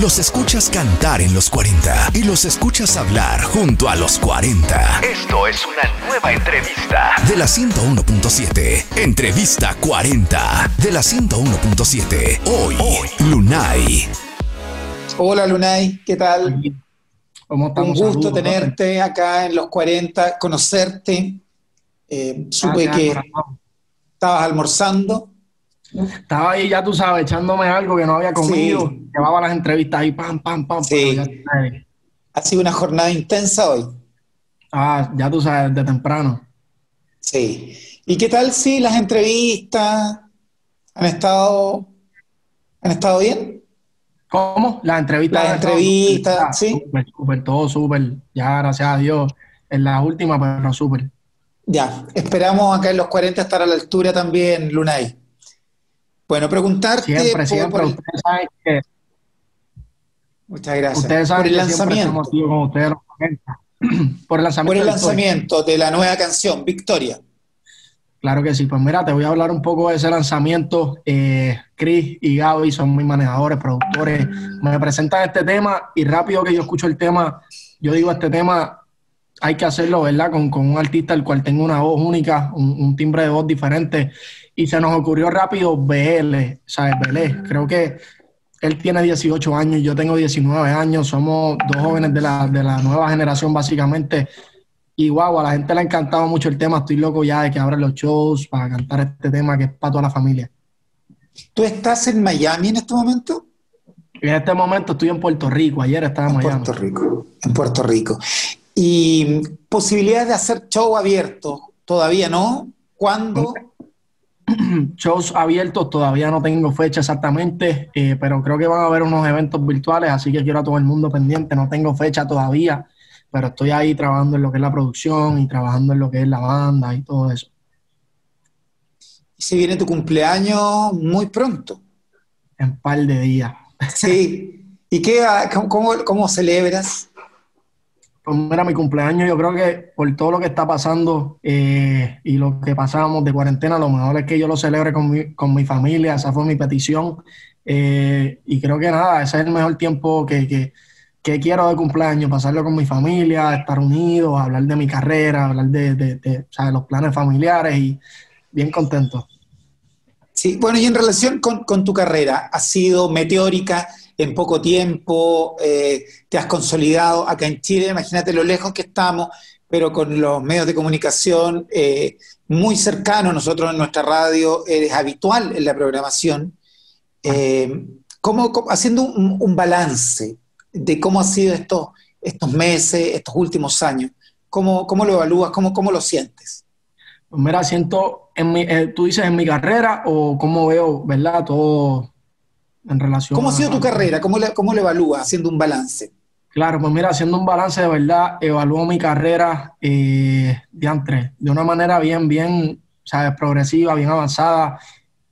Los escuchas cantar en los 40 y los escuchas hablar junto a los 40. Esto es una nueva entrevista de la 101.7. Entrevista 40 de la 101.7. Hoy, Hoy, Lunay. Hola Lunay, ¿qué tal? Un gusto tenerte acá en los 40, conocerte. Eh, supe ah, que estabas almorzando. Estaba ahí, ya tú sabes, echándome algo que no había comido. Llevaba las entrevistas ahí, pam, pam, pam. Sí. Ha sido una jornada intensa hoy. Ah, ya tú sabes, de temprano. Sí. ¿Y qué tal si las entrevistas han estado, han estado bien? ¿Cómo? Las entrevistas. Las entrevistas, sí. Súper, todo súper. Ya, gracias a Dios. En la última, pero súper. Ya, esperamos acá en los 40 estar a la altura también, Lunay. Bueno, preguntarte siempre, siempre, por, ustedes saben que, Muchas gracias. Ustedes saben por el lanzamiento. ustedes, por el lanzamiento, por el lanzamiento de la nueva canción, Victoria. Claro que sí, pues mira, te voy a hablar un poco de ese lanzamiento. Eh, Chris y Gaby son mis manejadores, productores. Me presentan este tema y rápido que yo escucho el tema, yo digo, este tema hay que hacerlo, ¿verdad? Con, un artista el cual tenga una voz única, un, timbre de voz diferente. Y se nos ocurrió rápido BL, ¿sabes? Belé. Creo que él tiene 18 años, yo tengo 19 años, somos dos jóvenes de la, de la nueva generación básicamente. Y guau, a la gente le ha encantado mucho el tema, estoy loco ya de que abran los shows para cantar este tema que es para toda la familia. ¿Tú estás en Miami en este momento? En este momento estoy en Puerto Rico, ayer estaba en, Miami. En Puerto Rico, en Puerto Rico. Y posibilidades de hacer show abierto, todavía no. ¿Cuándo? Shows abiertos todavía no tengo fecha exactamente, eh, pero creo que van a haber unos eventos virtuales, así que quiero a todo el mundo pendiente. No tengo fecha todavía, pero estoy ahí trabajando en lo que es la producción y trabajando en lo que es la banda y todo eso. Y se viene tu cumpleaños muy pronto. En un par de días. Sí. ¿Y qué, cómo, cómo celebras? Pues mira, mi cumpleaños, yo creo que por todo lo que está pasando eh, y lo que pasamos de cuarentena, lo mejor es que yo lo celebre con mi, con mi familia, esa fue mi petición. Eh, y creo que nada, ese es el mejor tiempo que, quiero de cumpleaños, pasarlo con mi familia, estar unidos, hablar de mi carrera, hablar de, de, los planes familiares y bien contento. Sí, bueno, y en relación con, con tu carrera, ha sido meteórica en poco tiempo, eh, te has consolidado acá en Chile, imagínate lo lejos que estamos, pero con los medios de comunicación eh, muy cercanos, nosotros en nuestra radio eres habitual en la programación, eh, haciendo un, balance de cómo han sido estos, estos meses, estos últimos años, ¿cómo, cómo lo evalúas, cómo, cómo lo sientes? Pues mira, siento, en mi, tú dices en mi carrera o cómo veo, ¿verdad? Todo relación ¿Cómo ha sido tu carrera? ¿Cómo le, ¿Cómo le evalúas haciendo un balance? Claro, pues mira, haciendo un balance de verdad, evalúo mi carrera eh, de, de una manera bien, bien, ¿sabes? Progresiva, bien avanzada.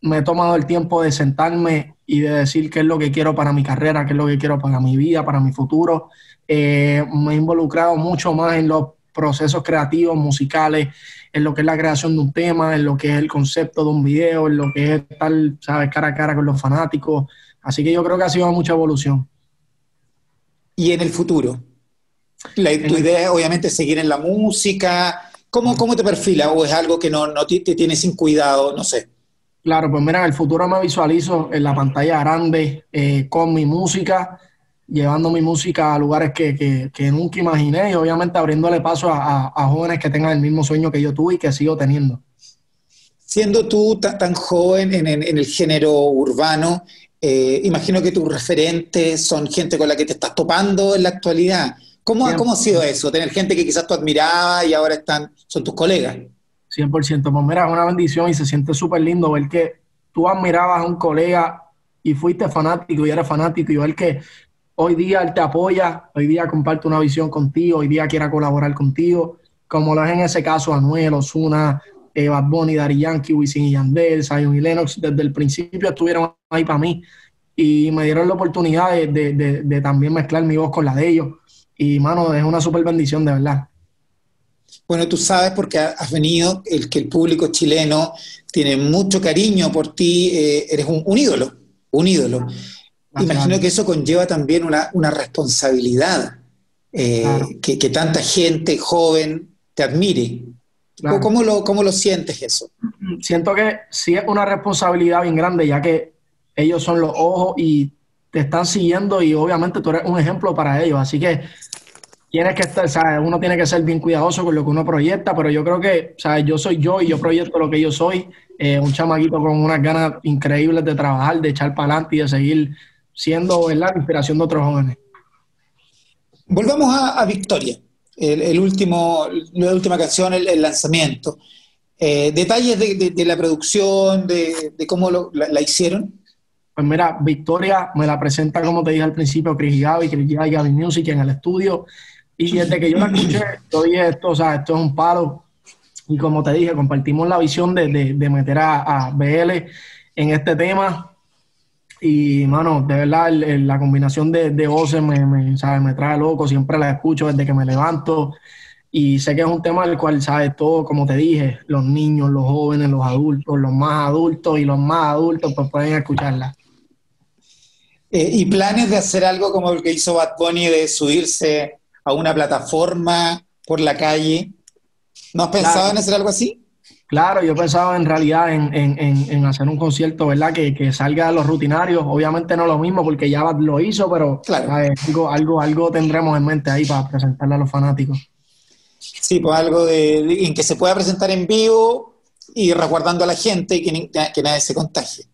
Me he tomado el tiempo de sentarme y de decir qué es lo que quiero para mi carrera, qué es lo que quiero para mi vida, para mi futuro. Eh, me he involucrado mucho más en los procesos creativos, musicales, en lo que es la creación de un tema, en lo que es el concepto de un video, en lo que es estar, ¿sabes?, cara a cara con los fanáticos. Así que yo creo que ha sido mucha evolución. ¿Y en el futuro? La, tu idea es obviamente seguir en la música. ¿Cómo, cómo te perfila? ¿O es algo que no, no te, tienes sin cuidado? No sé. Claro, pues mira, en el futuro me visualizo en la pantalla grande eh, con mi música llevando mi música a lugares que, nunca imaginé y obviamente abriéndole paso a, jóvenes que tengan el mismo sueño que yo tuve y que sigo teniendo. Siendo tú tan, joven en, el género urbano, eh, imagino que tus referentes son gente con la que te estás topando en la actualidad. ¿Cómo, ¿Cómo ha sido eso? Tener gente que quizás tú admirabas y ahora están, son tus colegas. 100%. Pues mira, es una bendición y se siente súper lindo ver que tú admirabas a un colega y fuiste fanático y eres fanático y ver que hoy día él te apoya, hoy día comparte una visión contigo, hoy día quiera colaborar contigo, como lo es en ese caso Anuel, Osuna, eh, Bad Bunny, Dari Yankee, Wisin y Yandel, Zion y Lennox, desde el principio estuvieron ahí para mí y me dieron la oportunidad de, también mezclar mi voz con la de ellos. Y, mano, es una súper bendición, de verdad. Bueno, tú sabes porque has venido, el que el público chileno tiene mucho cariño por ti, eh, eres un, ídolo, un ídolo. Imagino que eso conlleva también una, responsabilidad, eh, que, tanta gente joven te admire. ¿Cómo, lo, ¿Cómo lo sientes eso? Siento que sí es una responsabilidad bien grande, ya que ellos son los ojos y te están siguiendo y obviamente tú eres un ejemplo para ellos. Así que tienes que estar, ¿sabes? Uno tiene que ser bien cuidadoso con lo que uno proyecta, pero yo creo que, ¿sabes? Yo soy yo y yo proyecto lo que yo soy. Eh, un chamaquito con unas ganas increíbles de trabajar, de echar para adelante y de seguir siendo la inspiración de otros jóvenes. Volvamos a, Victoria, el, último, la última canción, el, lanzamiento. Eh, detalles de, la producción, de, cómo la, hicieron. Pues mira, Victoria me la presenta, como te dije al principio, Chris Gaby, Chris Gaby, Gaby Music en el estudio. Y desde que yo la escuché, yo dije, esto, o sea, esto es un palo. Y como te dije, compartimos la visión de, meter a, BL en este tema. Y, mano, de verdad, la combinación de, de voces me, me, me trae loco. Siempre la escucho desde que me levanto. Y sé que es un tema del cual, ¿sabes? Todo, como te dije, los niños, los jóvenes, los adultos, los más adultos y los más adultos, pues pueden escucharla. Eh, ¿Y planes de hacer algo como el que hizo Bad Bunny, de subirse a una plataforma por la calle? ¿No has pensado en hacer algo así? Claro, yo pensaba en realidad en, hacer un concierto, ¿verdad? Que, salga de los rutinarios. Obviamente no lo mismo porque ya lo hizo, pero algo, algo, algo tendremos en mente ahí para presentarle a los fanáticos. Sí, pues algo de, en que se pueda presentar en vivo y resguardando a la gente y que, que nadie se contagie.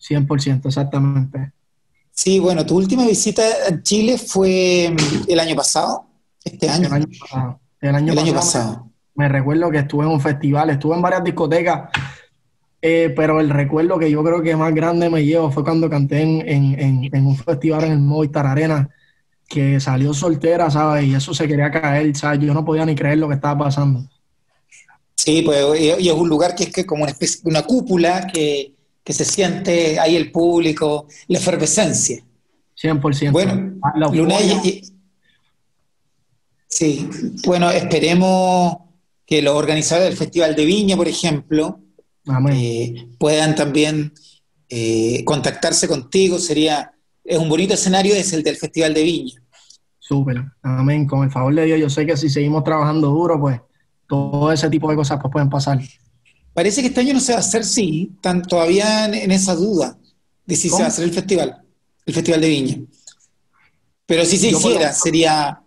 100%, exactamente. Sí, bueno, tu última visita a Chile fue el año pasado, este año. El año pasado. El año, pasado, Me, recuerdo que estuve en un festival, estuve en varias discotecas, eh, pero el recuerdo que yo creo que más grande me llevo fue cuando canté en, un festival en el Movistar Arena, que salió soltera, ¿sabes? Y eso se quería caer, ¿sabes? Yo no podía ni creer lo que estaba pasando. Sí, pues y es un lugar que es que como una especie, una cúpula que que se siente ahí el público, la efervescencia. 100%. Bueno, Luna, sí, bueno, esperemos que los organizadores del Festival de Viña, por ejemplo, eh, puedan también eh, contactarse contigo. Sería, es un bonito escenario, es el del Festival de Viña. Súper, amén. Con el favor de Dios, yo sé que si seguimos trabajando duro, pues todo ese tipo de cosas pues, pueden pasar. Parece que este año no se va a hacer, sí, están todavía en, esa duda de si se va a hacer el festival, el Festival de Viña. Pero si se hiciera, sería,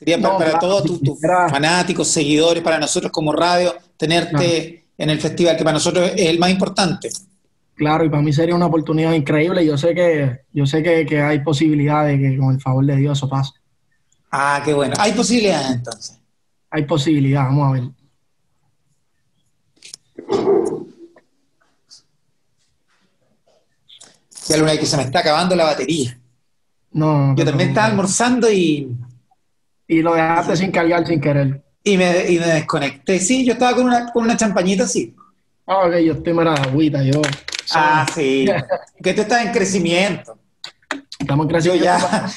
sería para, todos tus, fanáticos, seguidores, para nosotros como radio, tenerte en el festival, que para nosotros es el más importante. Claro, y para mí sería una oportunidad increíble. Yo sé que, yo sé que, que hay posibilidades de que con el favor de Dios eso pase. Ah, qué bueno. Hay posibilidades entonces. Hay posibilidades, vamos a ver. Ya luna que se me está acabando la batería. No. Yo también estaba almorzando y. Y lo dejaste sin cargar sin querer. Y me, y me desconecté. Sí, yo estaba con una, con una champañita así. Ah, ok, yo estoy mala agüita, yo. Ah, sí. que tú estás en crecimiento. Estamos en crecimiento. Ya.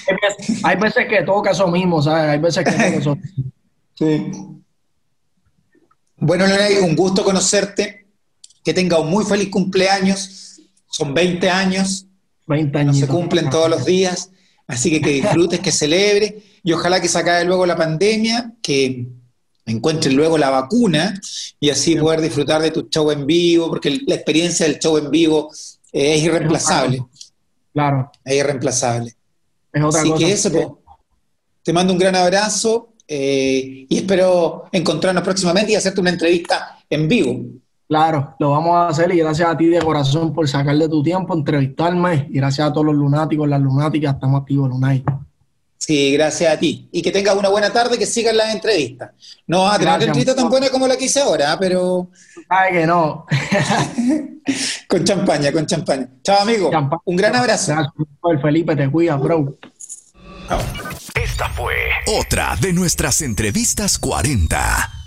Hay veces que toca eso mismo, ¿sabes? Hay veces que toca eso. Sí. Bueno, Lorena, un gusto conocerte. Que tenga un muy feliz cumpleaños. Son 20 años. 20 años. No se cumplen todos los días. Así que que disfrutes, que celebres. Y ojalá que se acabe luego la pandemia, que encuentres luego la vacuna y así poder disfrutar de tu show en vivo, porque la experiencia del show en vivo es irreemplazable. Claro. Es irreemplazable. Es otra así que eso, pues, te mando un gran abrazo eh, y espero encontrarnos próximamente y hacerte una entrevista en vivo. Claro, lo vamos a hacer y gracias a ti de corazón por sacarle tu tiempo, entrevistarme y gracias a todos los lunáticos, las lunáticas, estamos activos, Lunay. Sí, gracias a ti. Y que tengas una buena tarde, que sigan las entrevistas. No vas a tener una entrevista tan buena como la que hice ahora, ¿ah? pero... Ay, que no. con champaña, con champaña. Chao, amigo. Un gran abrazo. Gracias, Felipe, te cuida, bro. Esta fue otra de nuestras entrevistas 40.